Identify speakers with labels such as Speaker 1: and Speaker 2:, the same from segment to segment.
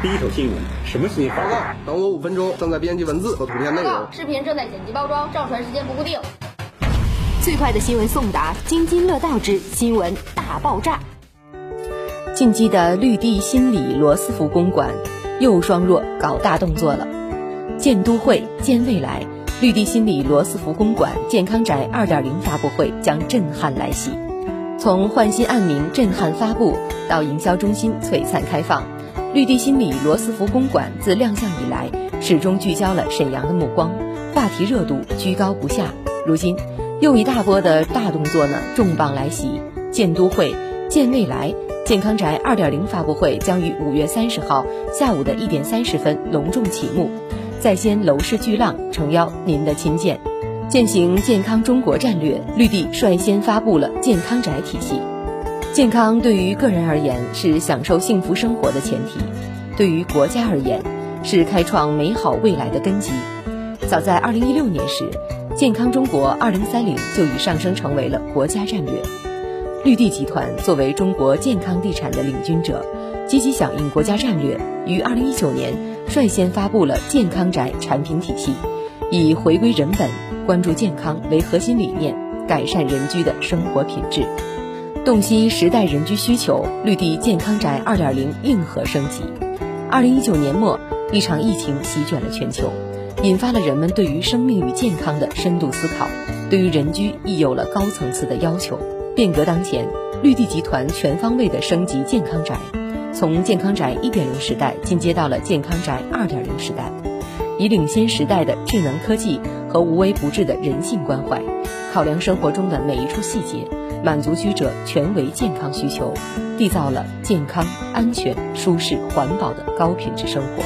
Speaker 1: 第一手新闻，什么新闻？
Speaker 2: 报告，等我五分钟，正在编辑文字和图片内容。
Speaker 3: 视频正在剪辑包装，上传时间不固定。
Speaker 4: 最快的新闻送达，津津乐道之新闻大爆炸。进击的绿地心里罗斯福公馆，又双若搞大动作了。建都会，建未来，绿地心里罗斯福公馆健康宅2.0发布会将震撼来袭。从换新案名震撼发布到营销中心璀璨开放，绿地新里罗斯福公馆自亮相以来，始终聚焦了沈阳的目光，话题热度居高不下。如今，又一大波的大动作呢，重磅来袭！建都会，建未来，健康宅2.0发布会将于五月三十号下午的一点三十分隆重启幕，在先楼市巨浪诚邀您的亲见。践行健康中国战略，绿地率先发布了健康宅体系。健康对于个人而言是享受幸福生活的前提，对于国家而言是开创美好未来的根基。早在二零一六年时，健康中国二零三零就已上升成为了国家战略。绿地集团作为中国健康地产的领军者，积极响应国家战略，于二零一九年率先发布了健康宅产品体系，以回归人本。关注健康为核心理念，改善人居的生活品质，洞悉时代人居需求，绿地健康宅2.0硬核升级。2019年末，一场疫情席卷了全球，引发了人们对于生命与健康的深度思考，对于人居亦有了高层次的要求。变革当前，绿地集团全方位的升级健康宅，从健康宅1.0时代进阶到了健康宅2.0时代。以领先时代的智能科技和无微不至的人性关怀，考量生活中的每一处细节，满足居者全维健康需求，缔造了健康、安全、舒适、环保的高品质生活。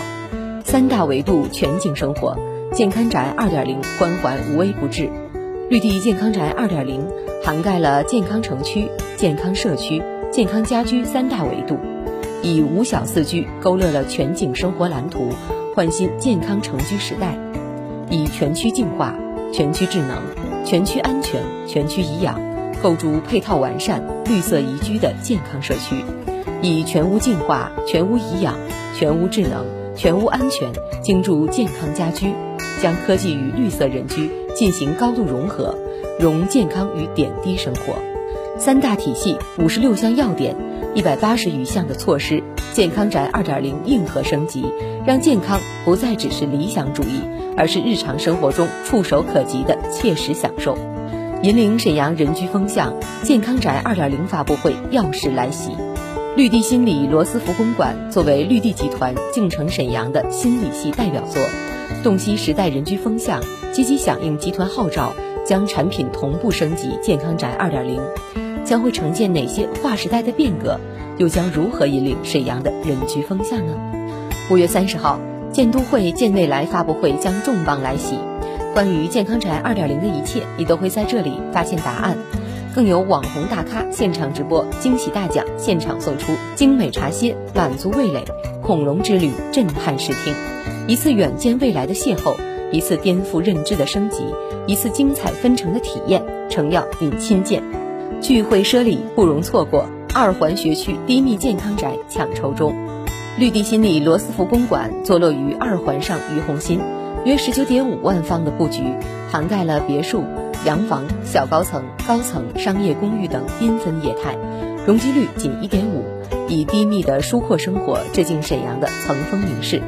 Speaker 4: 三大维度全景生活，健康宅2.0关怀无微不至。绿地健康宅2.0涵盖了健康城区、健康社区、健康家居三大维度，以五小四居勾勒了全景生活蓝图。焕新健康城居时代，以全区净化、全区智能、全区安全、全区颐养，构筑配套完善、绿色宜居的健康社区；以全屋净化、全屋颐养、全屋智能、全屋安全，精筑健康家居，将科技与绿色人居进行高度融合，融健康与点滴生活。三大体系，五十六项要点，一百八十余项的措施。健康宅二点零硬核升级，让健康不再只是理想主义，而是日常生活中触手可及的切实享受。引领沈阳人居风向，健康宅二点零发布会耀世来袭。绿地新里罗斯福公馆作为绿地集团进城沈阳的新里系代表作，洞悉时代人居风向，积极响应集团号召，将产品同步升级健康宅二点零，将会呈现哪些划时代的变革？又将如何引领沈阳的人居风向呢？五月三十号，建都会建未来发布会将重磅来袭，关于健康宅二点零的一切，你都会在这里发现答案。更有网红大咖现场直播，惊喜大奖现场送出，精美茶歇满足味蕾，恐龙之旅震撼视听，一次远见未来的邂逅，一次颠覆认知的升级，一次精彩纷呈的体验，诚邀您亲见。聚会奢礼不容错过。二环学区低密健康宅抢筹中，绿地新里罗斯福公馆坐落于二环上于洪新，约十九点五万方的布局，涵盖了别墅、洋房、小高层、高层商业公寓等缤纷业态，容积率仅一点五，以低密的疏阔生活致敬沈阳的层峰名仕。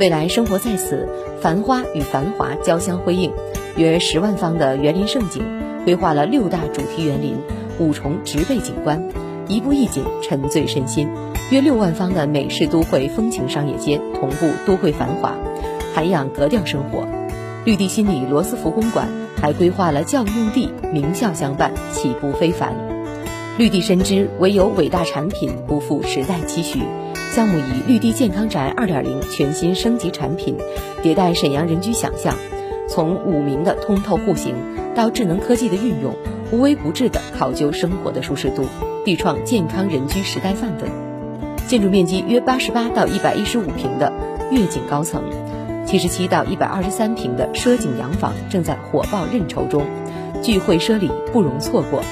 Speaker 4: 未来生活在此，繁花与繁华交相辉映，约十万方的园林盛景，规划了六大主题园林，五重植被景观。一步一景，沉醉身心。约六万方的美式都会风情商业街，同步都会繁华，涵养格调生活。绿地心里罗斯福公馆还规划了教育用地，名校相伴，起步非凡。绿地深知唯有伟大产品不负时代期许，项目以绿地健康宅二点零全新升级产品，迭代沈阳人居想象，从五明的通透户型到智能科技的运用，无微不至的考究生活的舒适度。地创健康人居时代范本，建筑面积约八十八到一百一十五平的悦景高层，七十七到一百二十三平的奢景洋房正在火爆认筹中，聚会奢礼不容错过。